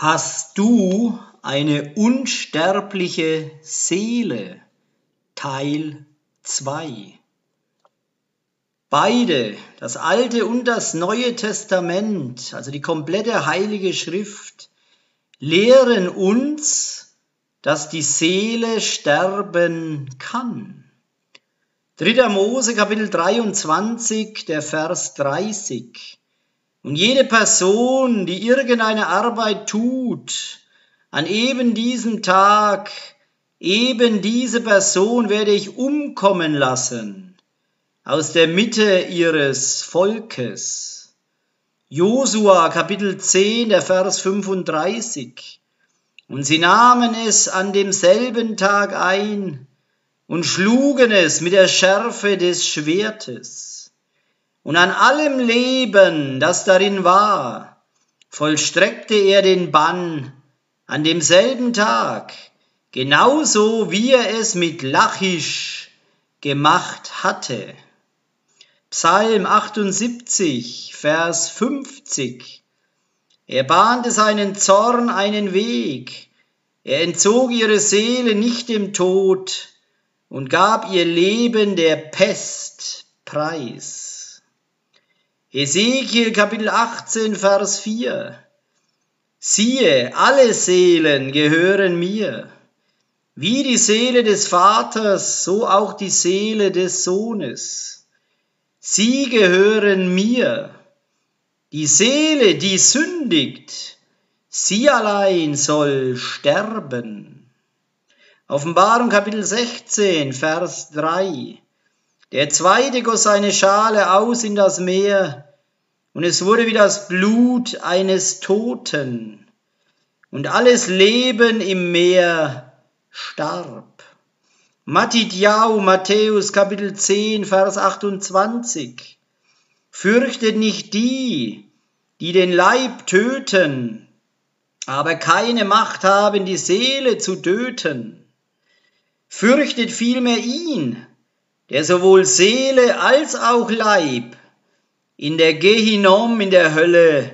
Hast du eine unsterbliche Seele? Teil 2 Beide, das Alte und das Neue Testament, also die komplette Heilige Schrift, lehren uns, dass die Seele sterben kann. 3. Mose Kapitel 23, der Vers 30. Und jede Person, die irgendeine Arbeit tut, an eben diesem Tag, eben diese Person werde ich umkommen lassen aus der Mitte ihres Volkes. Josua Kapitel 10, der Vers 35. Und sie nahmen es an demselben Tag ein und schlugen es mit der Schärfe des Schwertes und an allem Leben, das darin war, vollstreckte er den Bann an demselben Tag, genauso wie er es mit Lachisch gemacht hatte. Psalm 78, Vers 50. Er bahnte seinen Zorn einen Weg, er entzog ihre Seele nicht dem Tod und gab ihr Leben der Pest preis. Ezekiel Kapitel 18, Vers 4. Siehe, alle Seelen gehören mir. Wie die Seele des Vaters, so auch die Seele des Sohnes. Sie gehören mir. Die Seele, die sündigt, sie allein soll sterben. Offenbarung Kapitel 16, Vers 3. Der zweite goss seine Schale aus in das Meer, und es wurde wie das Blut eines Toten, und alles Leben im Meer starb. Matidjau, Matthäus Kapitel 10, Vers 28. Fürchtet nicht die, die den Leib töten, aber keine Macht haben, die Seele zu töten. Fürchtet vielmehr ihn, der sowohl Seele als auch Leib in der Gehinom, in der Hölle,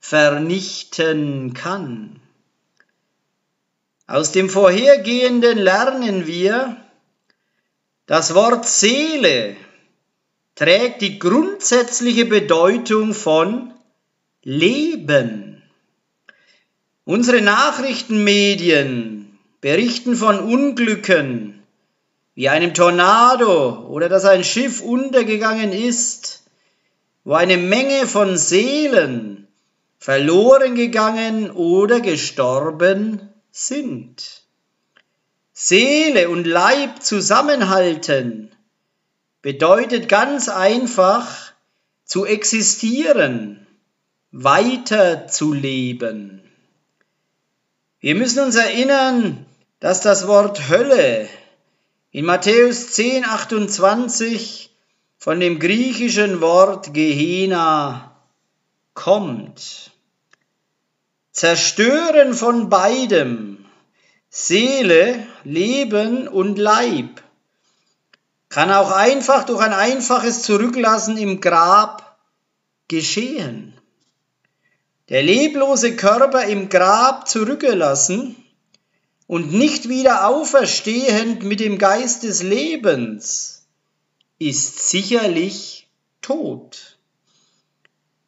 vernichten kann. Aus dem vorhergehenden lernen wir, das Wort Seele trägt die grundsätzliche Bedeutung von Leben. Unsere Nachrichtenmedien berichten von Unglücken, wie einem Tornado oder dass ein Schiff untergegangen ist, wo eine Menge von Seelen verloren gegangen oder gestorben sind. Seele und Leib zusammenhalten bedeutet ganz einfach zu existieren, weiter zu leben. Wir müssen uns erinnern, dass das Wort Hölle in Matthäus 10, 28 von dem griechischen Wort Gehenna kommt. Zerstören von beidem, Seele, Leben und Leib, kann auch einfach durch ein einfaches Zurücklassen im Grab geschehen. Der leblose Körper im Grab zurückgelassen und nicht wieder auferstehend mit dem Geist des Lebens, ist sicherlich tot.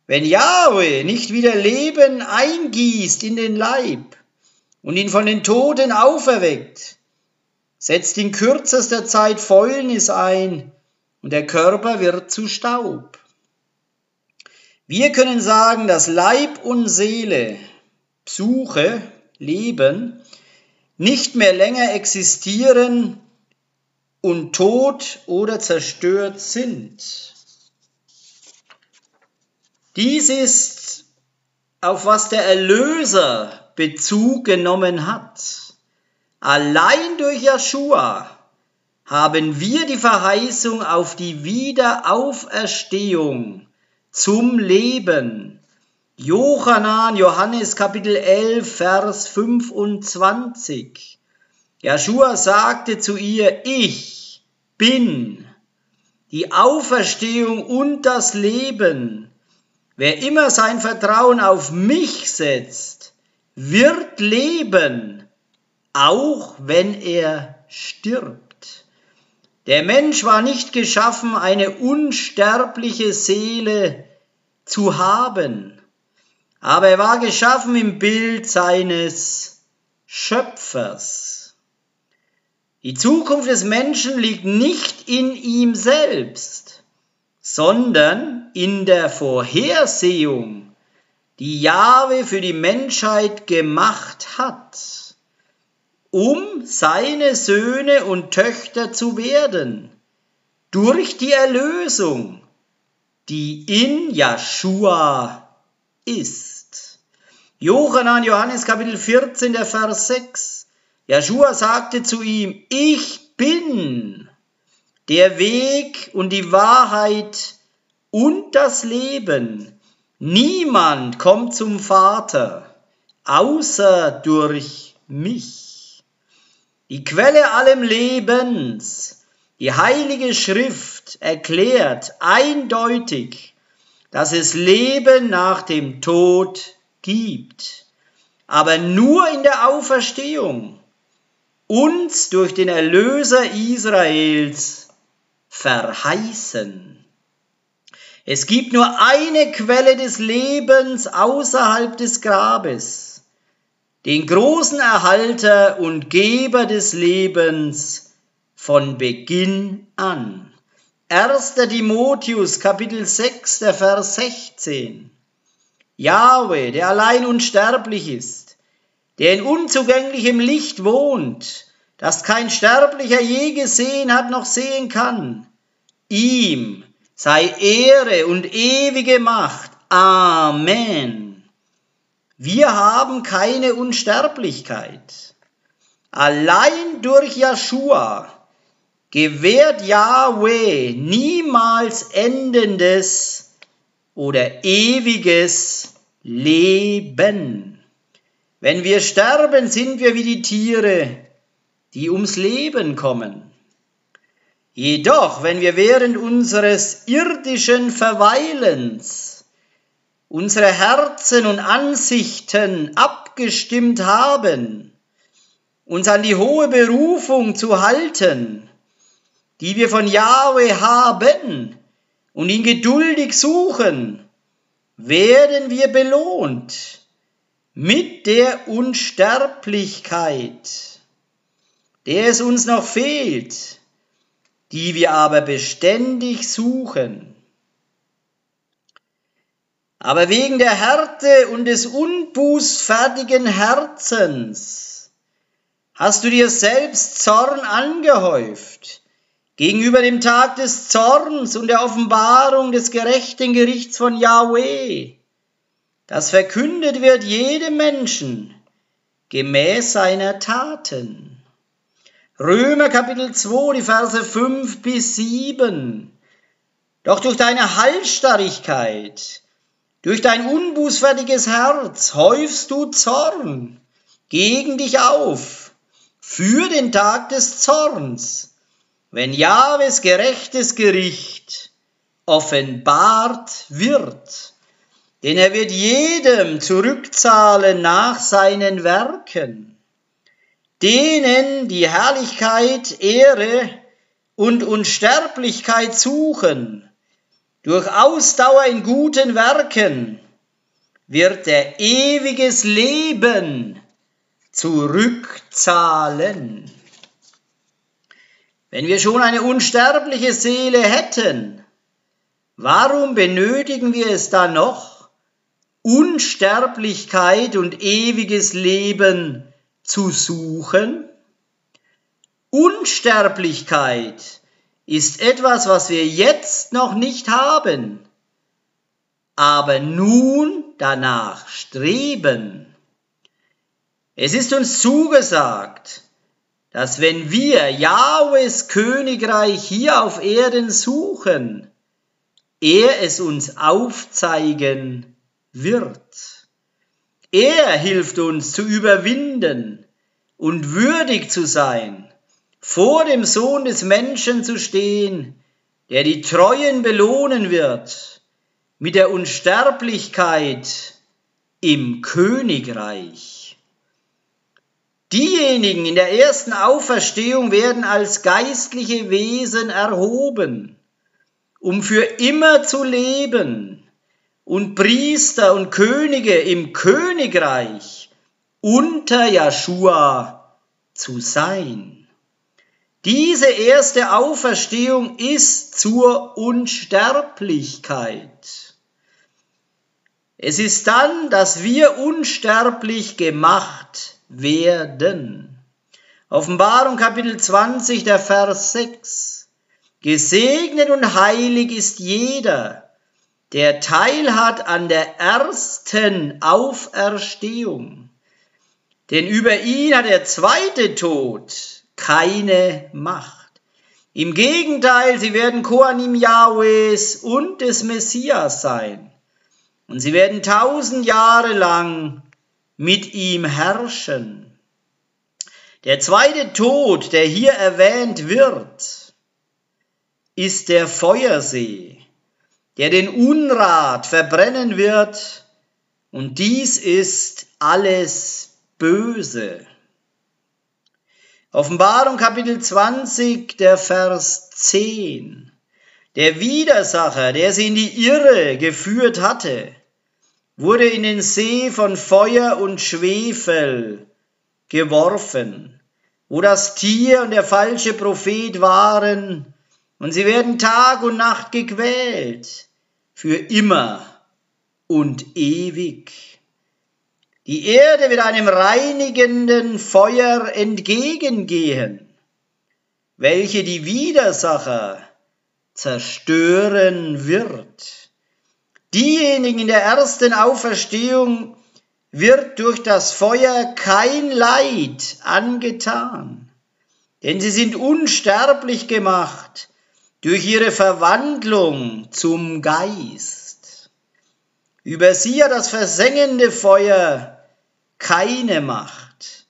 Wenn Yahweh nicht wieder Leben eingießt in den Leib und ihn von den Toten auferweckt, setzt in kürzester Zeit Fäulnis ein und der Körper wird zu Staub. Wir können sagen, dass Leib und Seele, Psuche, Leben, nicht mehr länger existieren und tot oder zerstört sind. Dies ist, auf was der Erlöser Bezug genommen hat. Allein durch Joshua haben wir die Verheißung auf die Wiederauferstehung zum Leben Johannan, Johannes Kapitel 11, Vers 25. Joshua sagte zu ihr, ich bin die Auferstehung und das Leben. Wer immer sein Vertrauen auf mich setzt, wird leben, auch wenn er stirbt. Der Mensch war nicht geschaffen, eine unsterbliche Seele zu haben, aber er war geschaffen im Bild seines Schöpfers. Die Zukunft des Menschen liegt nicht in ihm selbst, sondern in der Vorhersehung, die Jahwe für die Menschheit gemacht hat, um seine Söhne und Töchter zu werden, durch die Erlösung, die in Joshua ist. Johannan, Johannes Kapitel 14, der Vers 6. Joshua sagte zu ihm, ich bin der Weg und die Wahrheit und das Leben. Niemand kommt zum Vater, außer durch mich. Die Quelle allem Lebens, die heilige Schrift erklärt eindeutig, dass es Leben nach dem Tod gibt, aber nur in der Auferstehung, uns durch den Erlöser Israels verheißen. Es gibt nur eine Quelle des Lebens außerhalb des Grabes, den großen Erhalter und Geber des Lebens von Beginn an. 1. Timotheus Kapitel 6, der Vers 16. Jahwe, der allein unsterblich ist, der in unzugänglichem Licht wohnt, das kein Sterblicher je gesehen hat noch sehen kann. Ihm sei Ehre und ewige Macht. Amen. Wir haben keine Unsterblichkeit. Allein durch Joshua gewährt Yahweh niemals endendes oder ewiges Leben. Wenn wir sterben, sind wir wie die Tiere, die ums Leben kommen. Jedoch, wenn wir während unseres irdischen Verweilens unsere Herzen und Ansichten abgestimmt haben, uns an die hohe Berufung zu halten, die wir von Yahweh haben und ihn geduldig suchen, werden wir belohnt mit der Unsterblichkeit, der es uns noch fehlt, die wir aber beständig suchen. Aber wegen der Härte und des unbußfertigen Herzens hast du dir selbst Zorn angehäuft, gegenüber dem Tag des Zorns und der Offenbarung des gerechten Gerichts von Yahweh, das verkündet wird jedem Menschen gemäß seiner Taten. Römer Kapitel 2, die Verse 5 bis 7. Doch durch deine Halsstarrigkeit, durch dein unbußfertiges Herz häufst du Zorn gegen dich auf für den Tag des Zorns wenn Jahwes gerechtes Gericht offenbart wird, denn er wird jedem zurückzahlen nach seinen Werken, denen die Herrlichkeit, Ehre und Unsterblichkeit suchen, durch Ausdauer in guten Werken wird er ewiges Leben zurückzahlen. Wenn wir schon eine unsterbliche Seele hätten, warum benötigen wir es dann noch, Unsterblichkeit und ewiges Leben zu suchen? Unsterblichkeit ist etwas, was wir jetzt noch nicht haben, aber nun danach streben. Es ist uns zugesagt, dass wenn wir Jahwes Königreich hier auf Erden suchen, er es uns aufzeigen wird. Er hilft uns zu überwinden und würdig zu sein, vor dem Sohn des Menschen zu stehen, der die Treuen belohnen wird mit der Unsterblichkeit im Königreich. Diejenigen in der ersten Auferstehung werden als geistliche Wesen erhoben, um für immer zu leben und Priester und Könige im Königreich unter Joshua zu sein. Diese erste Auferstehung ist zur Unsterblichkeit. Es ist dann, dass wir unsterblich gemacht werden. Offenbarung Kapitel 20, der Vers 6. Gesegnet und heilig ist jeder, der teilhat an der ersten Auferstehung. Denn über ihn hat der zweite Tod keine Macht. Im Gegenteil, sie werden Koanim Yahwehs und des Messias sein. Und sie werden tausend Jahre lang mit ihm herrschen. Der zweite Tod, der hier erwähnt wird, ist der Feuersee, der den Unrat verbrennen wird, und dies ist alles Böse. Offenbarung Kapitel 20, der Vers 10. Der Widersacher, der sie in die Irre geführt hatte, wurde in den See von Feuer und Schwefel geworfen, wo das Tier und der falsche Prophet waren, und sie werden Tag und Nacht gequält, für immer und ewig. Die Erde wird einem reinigenden Feuer entgegengehen, welche die Widersacher zerstören wird. Diejenigen in der ersten Auferstehung wird durch das Feuer kein Leid angetan, denn sie sind unsterblich gemacht durch ihre Verwandlung zum Geist. Über sie hat das versengende Feuer keine Macht.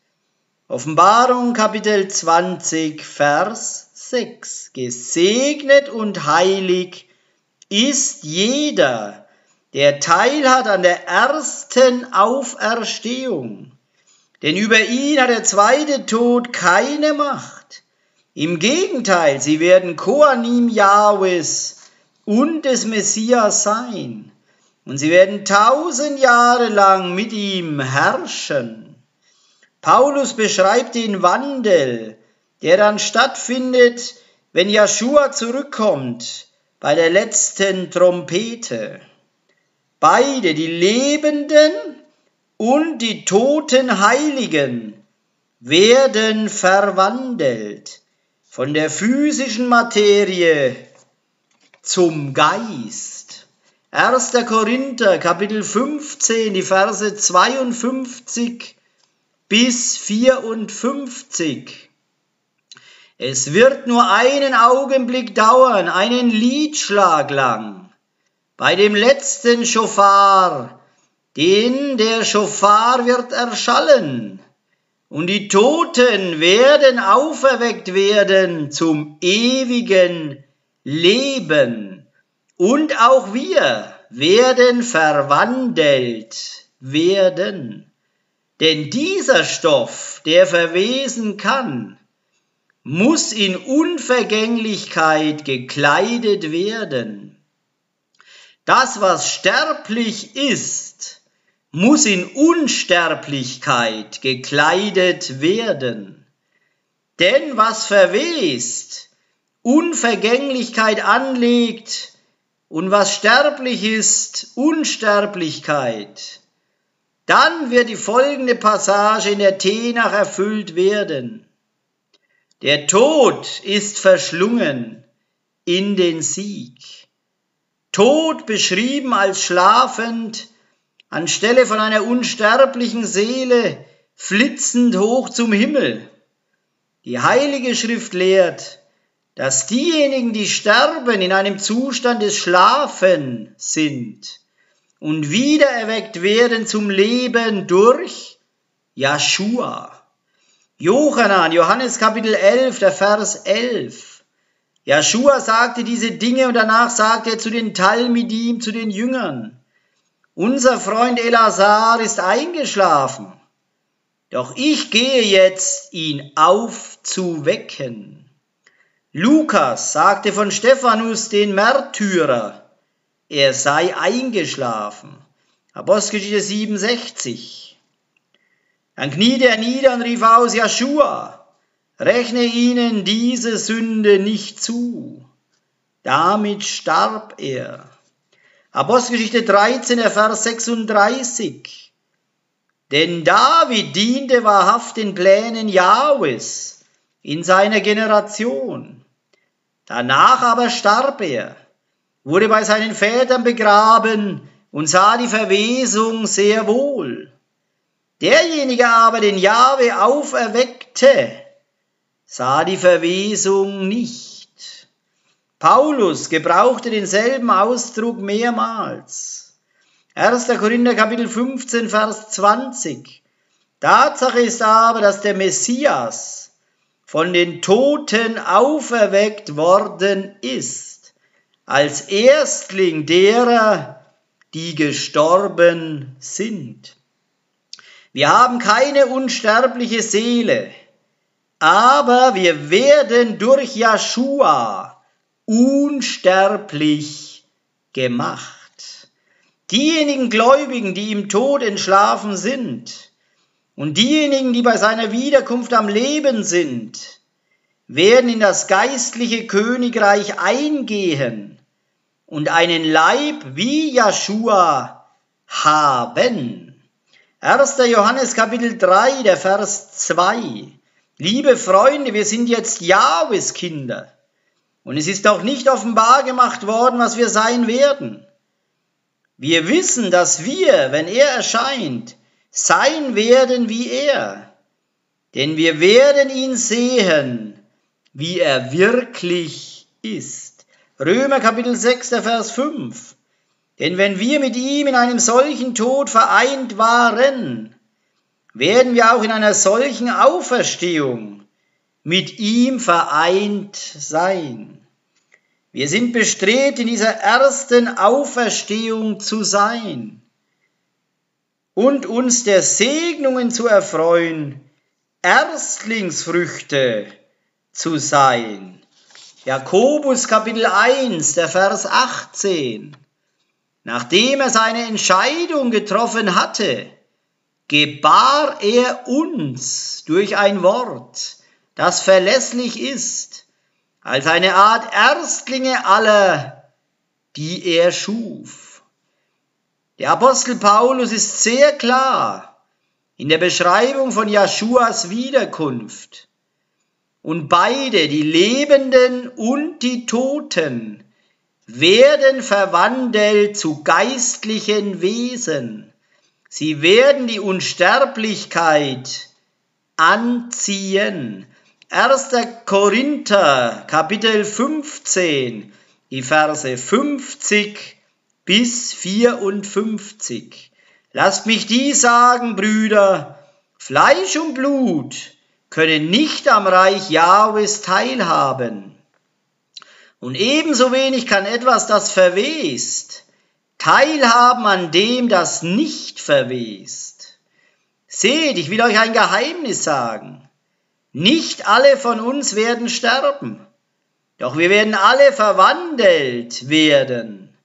Offenbarung Kapitel 20, Vers 6. Gesegnet und heilig ist jeder, der teilhat an der ersten Auferstehung. Denn über ihn hat der zweite Tod keine Macht. Im Gegenteil, sie werden Koanim Jahwes und des Messias sein und sie werden tausend Jahre lang mit ihm herrschen. Paulus beschreibt den Wandel, der dann stattfindet, wenn Joshua zurückkommt bei der letzten Trompete. Beide, die Lebenden und die toten Heiligen, werden verwandelt von der physischen Materie zum Geist. 1. Korinther Kapitel 15, die Verse 52 bis 54. Es wird nur einen Augenblick dauern, einen Liedschlag lang, bei dem letzten Schofar, den der Schofar wird erschallen, und die Toten werden auferweckt werden zum ewigen Leben und auch wir werden verwandelt werden. Denn dieser Stoff, der verwesen kann, muss in Unvergänglichkeit gekleidet werden. Das, was sterblich ist, muss in Unsterblichkeit gekleidet werden. Denn was verwest, Unvergänglichkeit anlegt, und was sterblich ist, Unsterblichkeit, dann wird die folgende Passage in der Tenach erfüllt werden. Der Tod ist verschlungen in den Sieg. Tod beschrieben als schlafend, anstelle von einer unsterblichen Seele flitzend hoch zum Himmel. Die Heilige Schrift lehrt, dass diejenigen, die sterben, in einem Zustand des Schlafen sind und wiedererweckt werden zum Leben durch Joshua. Johannan, Johannes Kapitel 11, der Vers 11. Joshua sagte diese Dinge und danach sagte er zu den Talmidim, zu den Jüngern, unser Freund Elazar ist eingeschlafen, Doch ich gehe jetzt, ihn aufzuwecken. Lukas sagte von Stephanus den Märtyrer, er sei eingeschlafen. Apostelgeschichte 67. Dann kniete er nieder und rief aus, Joshua, rechne ihnen diese Sünde nicht zu. Damit starb er. Apostelgeschichte 13, Vers 36. Denn David diente wahrhaft den Plänen Jahwes in seiner Generation. Danach aber starb er, wurde bei seinen Vätern begraben und sah die Verwesung sehr wohl. Derjenige aber, den Jahwe auferweckte, sah die Verwesung nicht. Paulus gebrauchte denselben Ausdruck mehrmals. 1. Korinther Kapitel 15, Vers 20. Tatsache ist aber, dass der Messias von den Toten auferweckt worden ist, als Erstling derer, die gestorben sind. Wir haben keine unsterbliche Seele, aber wir werden durch Joshua unsterblich gemacht. Diejenigen Gläubigen, die im Tod entschlafen sind, und diejenigen, die bei seiner Wiederkunft am Leben sind, werden in das geistliche Königreich eingehen und einen Leib wie Joshua haben. 1. Johannes Kapitel 3, der Vers 2. Liebe Freunde, wir sind jetzt Jahwes Kinder. Und es ist auch nicht offenbar gemacht worden, was wir sein werden. Wir wissen, dass wir, wenn er erscheint, sein werden wie er. Denn wir werden ihn sehen, wie er wirklich ist. Römer Kapitel 6, Vers 5. Denn wenn wir mit ihm in einem solchen Tod vereint waren, werden wir auch in einer solchen Auferstehung mit ihm vereint sein. Wir sind bestrebt, in dieser ersten Auferstehung zu sein und uns der Segnungen zu erfreuen, Erstlingsfrüchte zu sein. Jakobus Kapitel 1, der Vers 18. Nachdem er seine Entscheidung getroffen hatte, gebar er uns durch ein Wort, das verlässlich ist, als eine Art Erstlinge aller, die er schuf. Der Apostel Paulus ist sehr klar in der Beschreibung von Jeschuas Wiederkunft. Und beide, die Lebenden und die Toten, werden verwandelt zu geistlichen Wesen. Sie werden die Unsterblichkeit anziehen. 1. Korinther Kapitel 15, die Verse 50 bis 54. Lasst mich die sagen, Brüder, Fleisch und Blut können nicht am Reich Jahwes teilhaben. Und ebenso wenig kann etwas, das verwest, teilhaben an dem, das nicht verwest. Seht, ich will euch ein Geheimnis sagen. Nicht alle von uns werden sterben, doch wir werden alle verwandelt werden.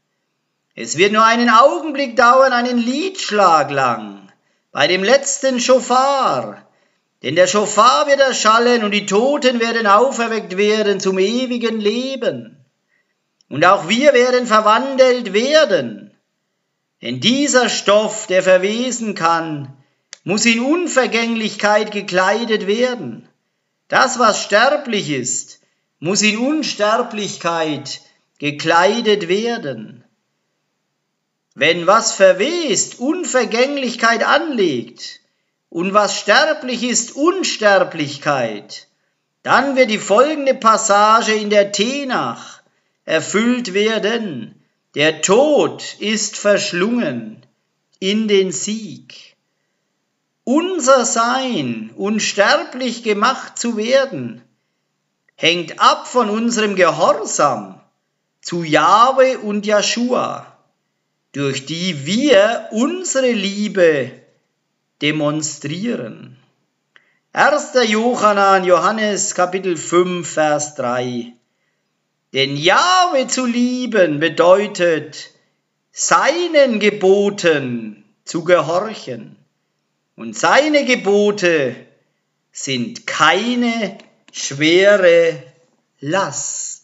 Es wird nur einen Augenblick dauern, einen Liedschlag lang, bei dem letzten Schofar, denn der Schofar wird erschallen und die Toten werden auferweckt werden zum ewigen Leben. Und auch wir werden verwandelt werden. Denn dieser Stoff, der verwesen kann, muss in Unvergänglichkeit gekleidet werden. Das, was sterblich ist, muss in Unsterblichkeit gekleidet werden. Wenn was verwest, Unvergänglichkeit anlegt und was sterblich ist, Unsterblichkeit, dann wird die folgende Passage in der Tenach erfüllt werden. Der Tod ist verschlungen in den Sieg. Unser Sein, unsterblich gemacht zu werden, hängt ab von unserem Gehorsam zu Jahwe und Joshua, durch die wir unsere Liebe demonstrieren. 1. Johannan, Johannes Kapitel 5, Vers 3. Denn Jahwe zu lieben bedeutet, seinen Geboten zu gehorchen. Und seine Gebote sind keine schwere Last.